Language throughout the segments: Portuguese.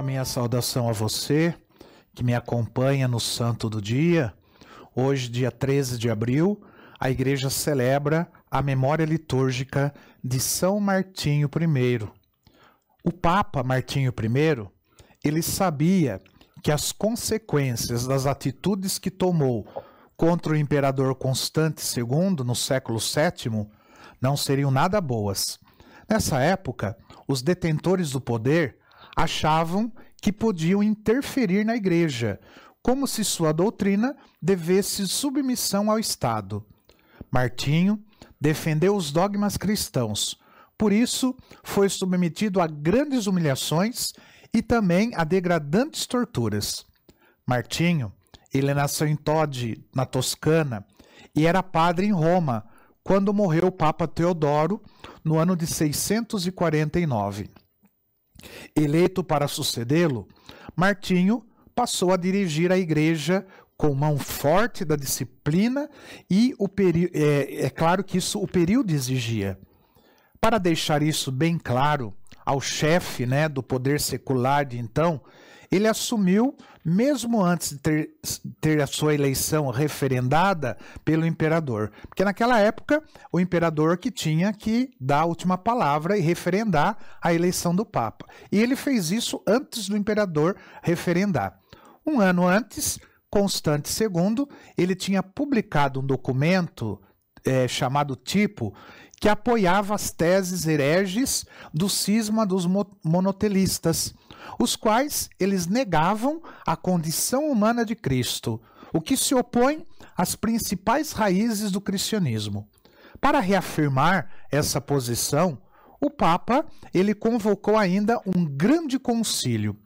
A minha saudação a você que me acompanha no Santo do Dia. Hoje, dia 13 de abril, a igreja celebra a memória litúrgica de São Martinho I. O Papa Martinho I, ele sabia que as consequências das atitudes que tomou contra o imperador Constante II no século VII não seriam nada boas. Nessa época, os detentores do poder achavam que podiam interferir na igreja, como se sua doutrina devesse submissão ao Estado. Martinho defendeu os dogmas cristãos, por isso foi submetido a grandes humilhações e também a degradantes torturas. Martinho, ele nasceu em Todi, na Toscana, e era padre em Roma, quando morreu o Papa Teodoro no ano de 649. Eleito para sucedê-lo, Martinho passou a dirigir a igreja com mão forte da disciplina e o é, é claro que isso o período exigia. Para deixar isso bem claro ao chefe né, do poder secular de então, ele assumiu, mesmo antes de ter, ter a sua eleição referendada pelo imperador. Porque naquela época, o imperador que tinha que dar a última palavra e referendar a eleição do Papa. E ele fez isso antes do imperador referendar. Um ano antes, Constante II, ele tinha publicado um documento é, chamado Tipo, que apoiava as teses hereges do cisma dos monotelistas, os quais eles negavam a condição humana de Cristo, o que se opõe às principais raízes do cristianismo. Para reafirmar essa posição, o Papa ele convocou ainda um grande concílio,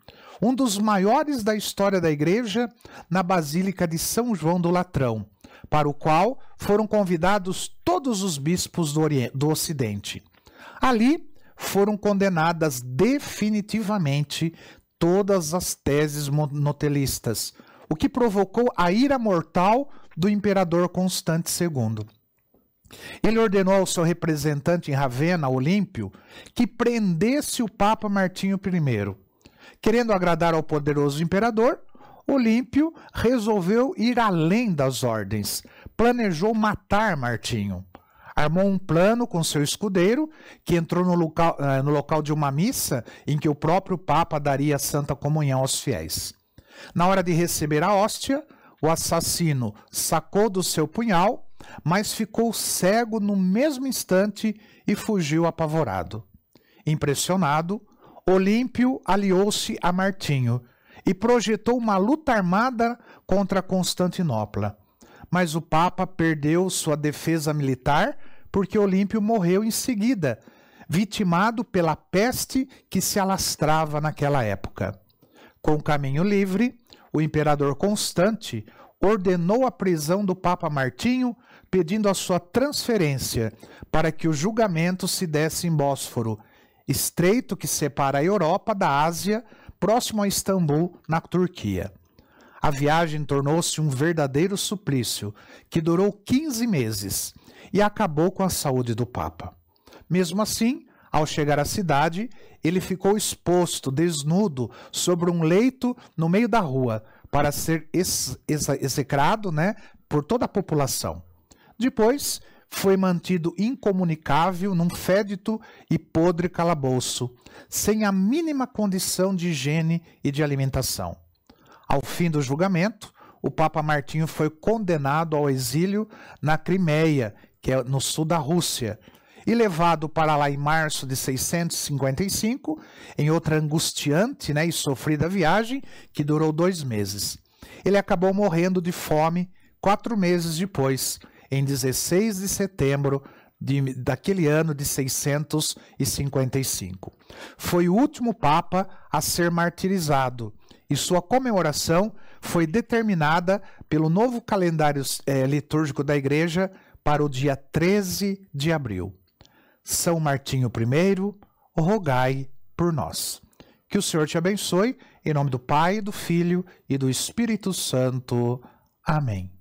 um dos maiores da história da Igreja, na Basílica de São João do Latrão, para o qual foram convidados todos os bispos do, Oriente, do Ocidente. Ali foram condenadas definitivamente todas as teses monotelistas, o que provocou a ira mortal do imperador Constante II. Ele ordenou ao seu representante em Ravenna, Olímpio, que prendesse o Papa Martinho I. Querendo agradar ao poderoso imperador, Olímpio resolveu ir além das ordens, planejou matar Martinho. Armou um plano com seu escudeiro, que entrou no local, eh, no local de uma missa em que o próprio Papa daria santa comunhão aos fiéis. Na hora de receber a hóstia, o assassino sacou do seu punhal, mas ficou cego no mesmo instante e fugiu apavorado. Impressionado, Olímpio aliou-se a Martinho e projetou uma luta armada contra Constantinopla. Mas o Papa perdeu sua defesa militar porque Olímpio morreu em seguida, vitimado pela peste que se alastrava naquela época. Com o caminho livre, o imperador Constante ordenou a prisão do Papa Martinho, pedindo a sua transferência para que o julgamento se desse em Bósforo, estreito que separa a Europa da Ásia próximo a Istambul, na Turquia. A viagem tornou-se um verdadeiro suplício que durou 15 meses e acabou com a saúde do Papa. Mesmo assim, ao chegar à cidade, ele ficou exposto, desnudo, sobre um leito no meio da rua, para ser ex execrado né, por toda a população. Depois, foi mantido incomunicável num fédito e podre calabouço, sem a mínima condição de higiene e de alimentação. Ao fim do julgamento, o Papa Martinho foi condenado ao exílio na Crimeia, que é no sul da Rússia, e levado para lá em março de 655, em outra angustiante né, e sofrida viagem que durou dois meses. Ele acabou morrendo de fome quatro meses depois, em 16 de setembro de, daquele ano de 655. Foi o último Papa a ser martirizado e sua comemoração foi determinada pelo novo calendário é, litúrgico da Igreja para o dia 13 de abril. São Martinho I, rogai por nós. Que o Senhor te abençoe, em nome do Pai, do Filho e do Espírito Santo. Amém.